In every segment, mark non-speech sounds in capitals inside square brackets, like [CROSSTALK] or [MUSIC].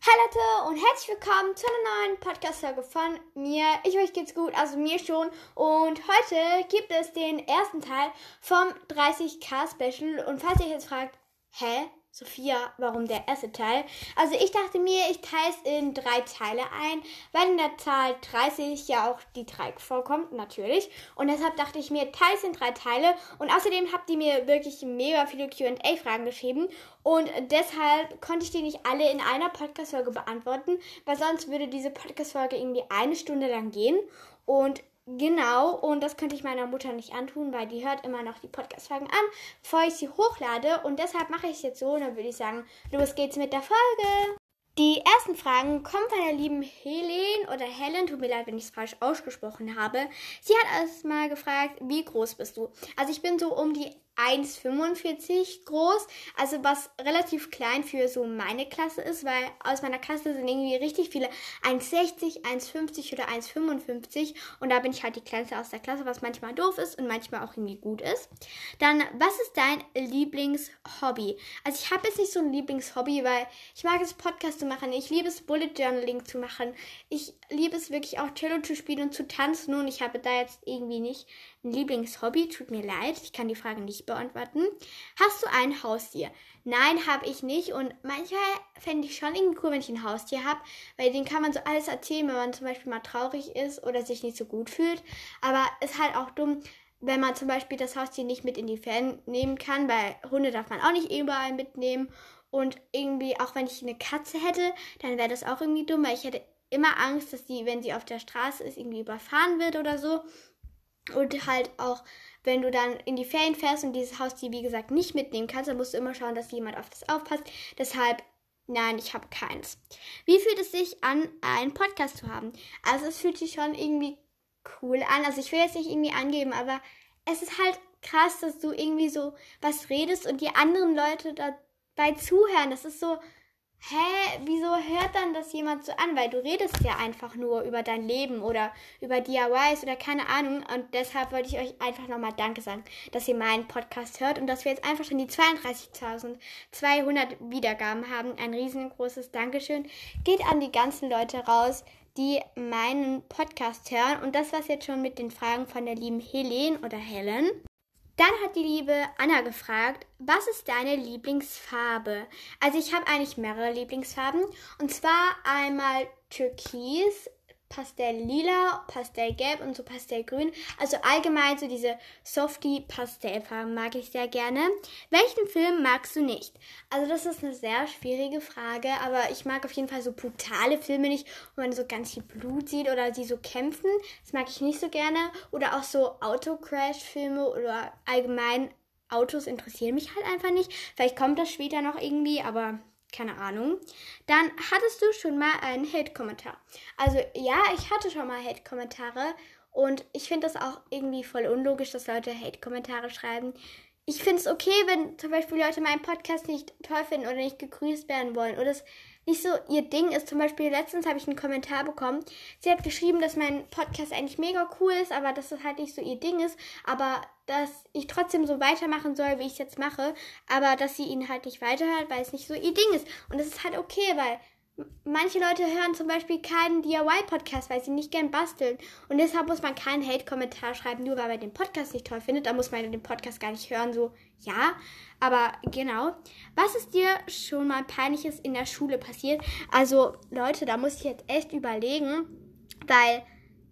Hallo Leute und herzlich willkommen zu einer neuen Podcast-Folge von mir. Ich euch geht's gut, also mir schon. Und heute gibt es den ersten Teil vom 30k Special. Und falls ihr jetzt fragt, hä, Sophia, warum der erste Teil? Also ich dachte mir, ich teile es in drei Teile ein, weil in der Zahl 30 ja auch die 3 vorkommt, natürlich. Und deshalb dachte ich mir, teile es in drei Teile. Und außerdem habt ihr mir wirklich mega viele QA-Fragen geschrieben. Und deshalb konnte ich die nicht alle in einer Podcast-Folge beantworten, weil sonst würde diese Podcast-Folge irgendwie eine Stunde lang gehen. Und Genau, und das könnte ich meiner Mutter nicht antun, weil die hört immer noch die Podcast-Folgen an, bevor ich sie hochlade. Und deshalb mache ich es jetzt so, und dann würde ich sagen, los geht's mit der Folge. Die ersten Fragen kommen von der lieben Helen oder Helen. Tut mir leid, wenn ich es falsch ausgesprochen habe. Sie hat erstmal gefragt, wie groß bist du? Also ich bin so um die 1,45 groß, also was relativ klein für so meine Klasse ist, weil aus meiner Klasse sind irgendwie richtig viele 1,60, 1,50 oder 1,55 und da bin ich halt die kleinste aus der Klasse, was manchmal doof ist und manchmal auch irgendwie gut ist. Dann, was ist dein Lieblingshobby? Also ich habe jetzt nicht so ein Lieblingshobby, weil ich mag es Podcast zu machen, ich liebe es Bullet Journaling zu machen, ich liebe es wirklich auch Cello zu spielen und zu tanzen. Und ich habe da jetzt irgendwie nicht Lieblingshobby. Tut mir leid, ich kann die Frage nicht beantworten. Hast du ein Haustier? Nein, habe ich nicht. Und manchmal fände ich schon irgendwie cool, wenn ich ein Haustier habe, weil den kann man so alles erzählen, wenn man zum Beispiel mal traurig ist oder sich nicht so gut fühlt. Aber ist halt auch dumm, wenn man zum Beispiel das Haustier nicht mit in die Ferien nehmen kann, weil Hunde darf man auch nicht überall mitnehmen. Und irgendwie, auch wenn ich eine Katze hätte, dann wäre das auch irgendwie dumm, weil ich hätte immer Angst, dass die, wenn sie auf der Straße ist, irgendwie überfahren wird oder so. Und halt auch, wenn du dann in die Ferien fährst und dieses Haustier, wie gesagt, nicht mitnehmen kannst, dann musst du immer schauen, dass jemand auf das aufpasst. Deshalb, nein, ich habe keins. Wie fühlt es sich an, einen Podcast zu haben? Also es fühlt sich schon irgendwie cool an. Also ich will jetzt nicht irgendwie angeben, aber es ist halt krass, dass du irgendwie so was redest und die anderen Leute dabei zuhören. Das ist so, hä, wieso hört dann das jemand so an? Weil du redest ja einfach nur über dein Leben oder über DIYs oder keine Ahnung. Und deshalb wollte ich euch einfach nochmal Danke sagen, dass ihr meinen Podcast hört und dass wir jetzt einfach schon die 32.200 Wiedergaben haben. Ein riesengroßes Dankeschön geht an die ganzen Leute raus, die meinen Podcast hören. Und das war's jetzt schon mit den Fragen von der lieben Helen oder Helen. Dann hat die liebe Anna gefragt, was ist deine Lieblingsfarbe? Also ich habe eigentlich mehrere Lieblingsfarben. Und zwar einmal Türkis, Pastelllila, Pastellgelb und so Pastellgrün. Also allgemein so diese softie Pastellfarben mag ich sehr gerne. Welchen Film magst du nicht? Also das ist eine sehr schwierige Frage, aber ich mag auf jeden Fall so brutale Filme nicht, wo man so ganz viel Blut sieht oder sie so kämpfen. Das mag ich nicht so gerne. Oder auch so Autocrash-Filme oder allgemein Autos interessieren mich halt einfach nicht. Vielleicht kommt das später noch irgendwie, aber keine Ahnung. Dann hattest du schon mal einen Hate-Kommentar. Also ja, ich hatte schon mal Hate-Kommentare und ich finde das auch irgendwie voll unlogisch, dass Leute Hate-Kommentare schreiben. Ich finde es okay, wenn zum Beispiel Leute meinen Podcast nicht toll finden oder nicht gegrüßt werden wollen oder es nicht so ihr Ding ist. Zum Beispiel letztens habe ich einen Kommentar bekommen. Sie hat geschrieben, dass mein Podcast eigentlich mega cool ist, aber dass es halt nicht so ihr Ding ist. Aber dass ich trotzdem so weitermachen soll, wie ich es jetzt mache. Aber dass sie ihn halt nicht weiterhört, weil es nicht so ihr Ding ist. Und das ist halt okay, weil manche Leute hören zum Beispiel keinen DIY-Podcast, weil sie nicht gern basteln. Und deshalb muss man keinen Hate-Kommentar schreiben, nur weil man den Podcast nicht toll findet. Da muss man den Podcast gar nicht hören, so, ja. Aber genau. Was ist dir schon mal peinliches in der Schule passiert? Also, Leute, da muss ich jetzt echt überlegen, weil,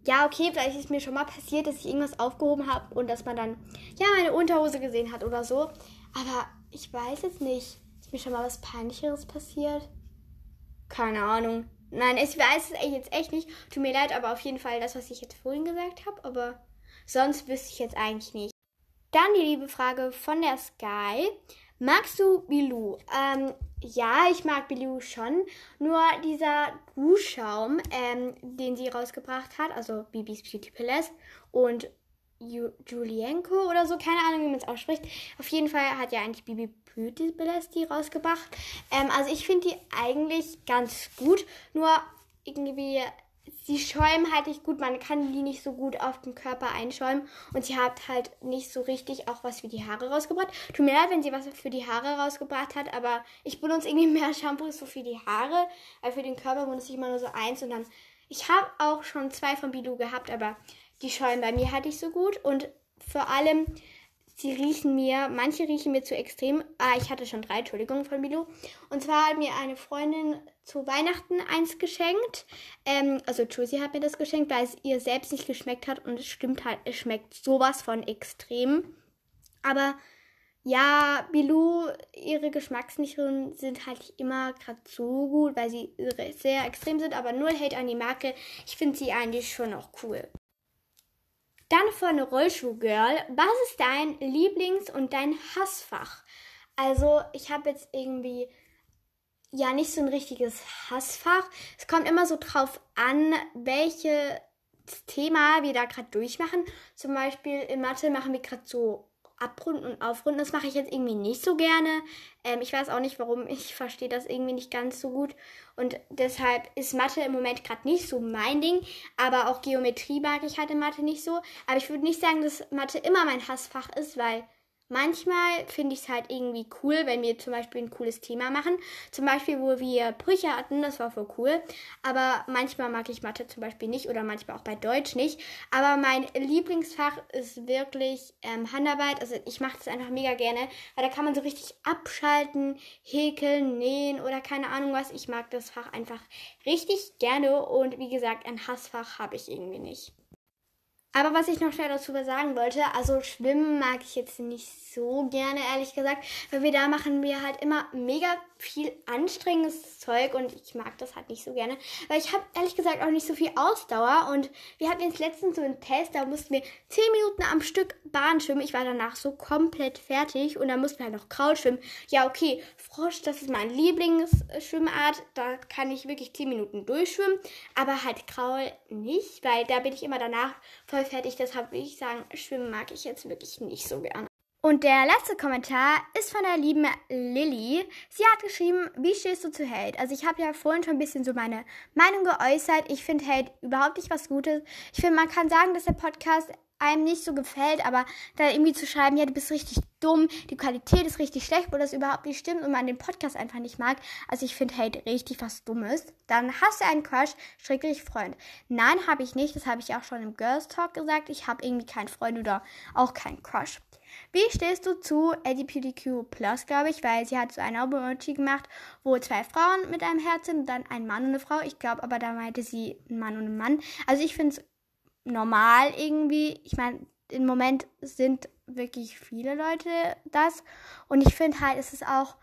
ja, okay, vielleicht ist mir schon mal passiert, dass ich irgendwas aufgehoben habe und dass man dann, ja, meine Unterhose gesehen hat oder so. Aber ich weiß jetzt nicht. Ist mir schon mal was Peinlicheres passiert? Keine Ahnung. Nein, ich weiß es jetzt echt nicht. Tut mir leid, aber auf jeden Fall das, was ich jetzt vorhin gesagt habe. Aber sonst wüsste ich jetzt eigentlich nicht. Dann die liebe Frage von der Sky. Magst du Bilou? Ähm, ja, ich mag Bilou schon. Nur dieser Duschschaum, ähm, den sie rausgebracht hat, also Bibis Beauty Palace und Julienko oder so, keine Ahnung, wie man es ausspricht. Auf jeden Fall hat ja eigentlich Bibi Palace die rausgebracht. Ähm, also ich finde die eigentlich ganz gut. Nur irgendwie sie schäumen halt nicht gut. Man kann die nicht so gut auf den Körper einschäumen. Und sie hat halt nicht so richtig auch was für die Haare rausgebracht. Tut mir leid, wenn sie was für die Haare rausgebracht hat, aber ich benutze irgendwie [LAUGHS] mehr Shampoos so für die Haare. Weil für den Körper benutze ich immer nur so eins und dann. Ich habe auch schon zwei von Bilou gehabt, aber die schäumen bei mir halt nicht so gut. Und vor allem sie riechen mir, manche riechen mir zu extrem. Ah, ich hatte schon drei, Entschuldigung, von Bilou. Und zwar hat mir eine Freundin zu Weihnachten eins geschenkt. Ähm, also Josie hat mir das geschenkt, weil es ihr selbst nicht geschmeckt hat. Und es stimmt halt, es schmeckt sowas von extrem. Aber ja, Bilou, ihre Geschmacksrichtungen sind halt immer gerade so gut, weil sie sehr extrem sind. Aber null Hate an die Marke. Ich finde sie eigentlich schon auch cool. Dann von Rollschuh-Girl. Was ist dein Lieblings- und dein Hassfach? Also, ich habe jetzt irgendwie ja nicht so ein richtiges Hassfach. Es kommt immer so drauf an, welches Thema wir da gerade durchmachen. Zum Beispiel in Mathe machen wir gerade so abrunden und aufrunden. Das mache ich jetzt irgendwie nicht so gerne. Ähm, ich weiß auch nicht warum. Ich verstehe das irgendwie nicht ganz so gut. Und deshalb ist Mathe im Moment gerade nicht so mein Ding. Aber auch Geometrie mag ich halt in Mathe nicht so. Aber ich würde nicht sagen, dass Mathe immer mein Hassfach ist, weil Manchmal finde ich es halt irgendwie cool, wenn wir zum Beispiel ein cooles Thema machen. Zum Beispiel, wo wir Brüche hatten, das war voll cool. Aber manchmal mag ich Mathe zum Beispiel nicht oder manchmal auch bei Deutsch nicht. Aber mein Lieblingsfach ist wirklich ähm, Handarbeit. Also ich mache das einfach mega gerne, weil da kann man so richtig abschalten, häkeln, nähen oder keine Ahnung was. Ich mag das Fach einfach richtig gerne und wie gesagt, ein Hassfach habe ich irgendwie nicht. Aber was ich noch schnell dazu sagen wollte, also Schwimmen mag ich jetzt nicht so gerne, ehrlich gesagt, weil wir da machen wir halt immer mega viel anstrengendes Zeug und ich mag das halt nicht so gerne, weil ich habe ehrlich gesagt auch nicht so viel Ausdauer und wir hatten jetzt letztens so einen Test, da mussten wir 10 Minuten am Stück Bahn schwimmen. Ich war danach so komplett fertig und dann mussten wir halt noch Kraul schwimmen. Ja, okay, Frosch, das ist meine Lieblingsschwimmart, da kann ich wirklich 10 Minuten durchschwimmen, aber halt Kraul nicht, weil da bin ich immer danach voll fertig, deshalb würde ich sagen, Schwimmen mag ich jetzt wirklich nicht so gerne. Und der letzte Kommentar ist von der lieben Lilly. Sie hat geschrieben, wie stehst du zu Hate? Also ich habe ja vorhin schon ein bisschen so meine Meinung geäußert. Ich finde Hate überhaupt nicht was Gutes. Ich finde, man kann sagen, dass der Podcast einem nicht so gefällt, aber da irgendwie zu schreiben, ja, du bist richtig dumm, die Qualität ist richtig schlecht, wo das überhaupt nicht stimmt und man den Podcast einfach nicht mag. Also ich finde Hate richtig was Dummes. Dann hast du einen Crush, schrecklich Freund. Nein, habe ich nicht. Das habe ich auch schon im Girls Talk gesagt. Ich habe irgendwie keinen Freund oder auch keinen Crush. Wie stehst du zu LGBTQ Plus, glaube ich, weil sie hat so ein Emoji gemacht, wo zwei Frauen mit einem Herz sind und dann ein Mann und eine Frau. Ich glaube aber, da meinte sie ein Mann und ein Mann. Also ich finde es normal irgendwie. Ich meine, im Moment sind wirklich viele Leute das. Und ich finde halt, es ist auch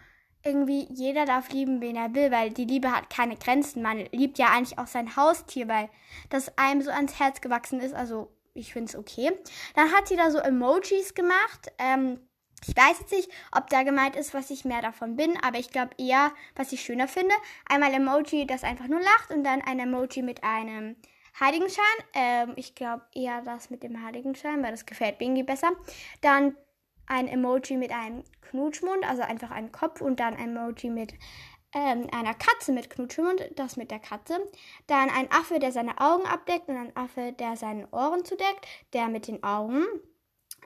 irgendwie, jeder darf lieben, wen er will, weil die Liebe hat keine Grenzen. Man liebt ja eigentlich auch sein Haustier, weil das einem so ans Herz gewachsen ist. Also ich finde es okay. Dann hat sie da so Emojis gemacht. Ähm, ich weiß jetzt nicht, ob da gemeint ist, was ich mehr davon bin, aber ich glaube eher, was ich schöner finde. Einmal Emoji, das einfach nur lacht und dann ein Emoji mit einem Heiligenschein. Ähm, ich glaube eher das mit dem Heiligenschein, weil das gefällt mir besser. Dann ein Emoji mit einem Knutschmund, also einfach ein Kopf und dann ein Emoji mit ähm, einer Katze mit Knutschmund, das mit der Katze. Dann ein Affe, der seine Augen abdeckt und ein Affe, der seine Ohren zudeckt, der mit den Augen,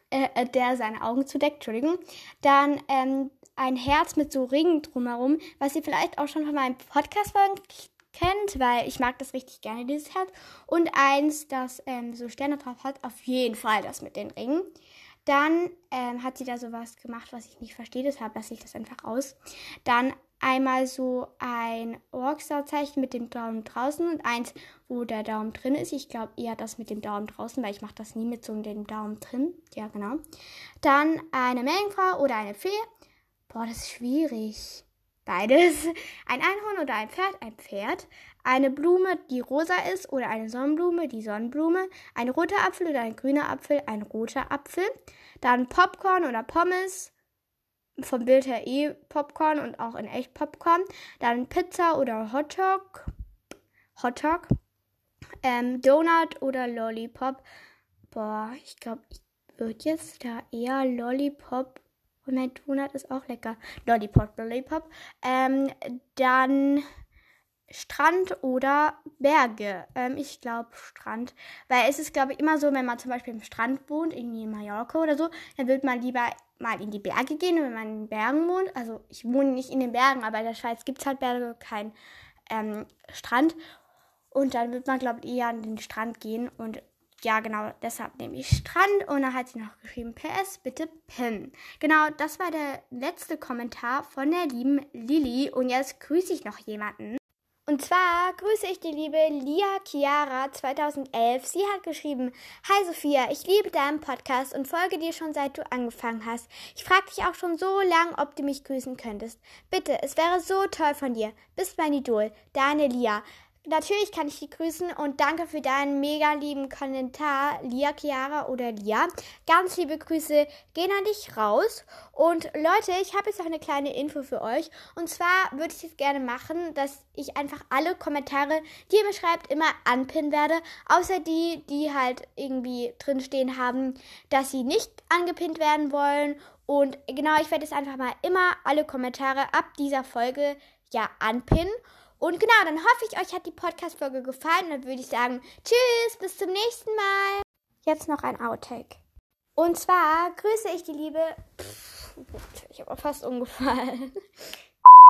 äh, äh, der seine Augen zudeckt, Entschuldigung. Dann ähm, ein Herz mit so Ringen drumherum, was ihr vielleicht auch schon von meinem Podcast-Folgen weil ich mag das richtig gerne, dieses Herz. Und eins, das ähm, so Sterne drauf hat, auf jeden Fall das mit den Ringen. Dann ähm, hat sie da sowas gemacht, was ich nicht verstehe, deshalb lasse ich das einfach aus. Dann einmal so ein Rockstar-Zeichen mit dem Daumen draußen und eins, wo der Daumen drin ist. Ich glaube eher das mit dem Daumen draußen, weil ich mache das nie mit so dem Daumen drin. Ja, genau. Dann eine Meerjungfrau oder eine Fee. Boah, das ist schwierig. Beides. Ein Einhorn oder ein Pferd, ein Pferd. Eine Blume, die rosa ist oder eine Sonnenblume, die Sonnenblume. Ein roter Apfel oder ein grüner Apfel, ein roter Apfel. Dann Popcorn oder Pommes. Vom Bild her eh Popcorn und auch in echt Popcorn. Dann Pizza oder Hotdog. Hotdog. Ähm, Donut oder Lollipop. Boah, ich glaube, ich würde jetzt da eher Lollipop und mein Donut ist auch lecker. Lollipop, Lollipop. Ähm, dann Strand oder Berge. Ähm, ich glaube Strand. Weil es ist, glaube ich, immer so, wenn man zum Beispiel im Strand wohnt, irgendwie in Mallorca oder so, dann wird man lieber mal in die Berge gehen, wenn man in den Bergen wohnt. Also ich wohne nicht in den Bergen, aber in der Schweiz gibt es halt Berge, kein ähm, Strand. Und dann wird man, glaube ich, eher an den Strand gehen. Und ja, genau, deshalb nehme ich Strand. Und dann hat sie noch geschrieben, PS, bitte Pim. Genau, das war der letzte Kommentar von der lieben Lilly. Und jetzt grüße ich noch jemanden. Und zwar grüße ich die liebe Lia Chiara 2011. Sie hat geschrieben, Hi Sophia, ich liebe deinen Podcast und folge dir schon seit du angefangen hast. Ich frage dich auch schon so lang, ob du mich grüßen könntest. Bitte, es wäre so toll von dir. Bist mein Idol, deine Lia. Natürlich kann ich dich grüßen und danke für deinen mega lieben Kommentar, Lia Chiara oder Lia. Ganz liebe Grüße gehen an dich raus. Und Leute, ich habe jetzt noch eine kleine Info für euch. Und zwar würde ich es gerne machen, dass ich einfach alle Kommentare, die ihr mir schreibt, immer anpinnen werde. Außer die, die halt irgendwie drinstehen haben, dass sie nicht angepinnt werden wollen. Und genau, ich werde jetzt einfach mal immer alle Kommentare ab dieser Folge ja anpinnen. Und genau, dann hoffe ich, euch hat die Podcast-Folge gefallen. Dann würde ich sagen, tschüss, bis zum nächsten Mal. Jetzt noch ein Outtake. Und zwar grüße ich die liebe. Pff, ich habe fast umgefallen.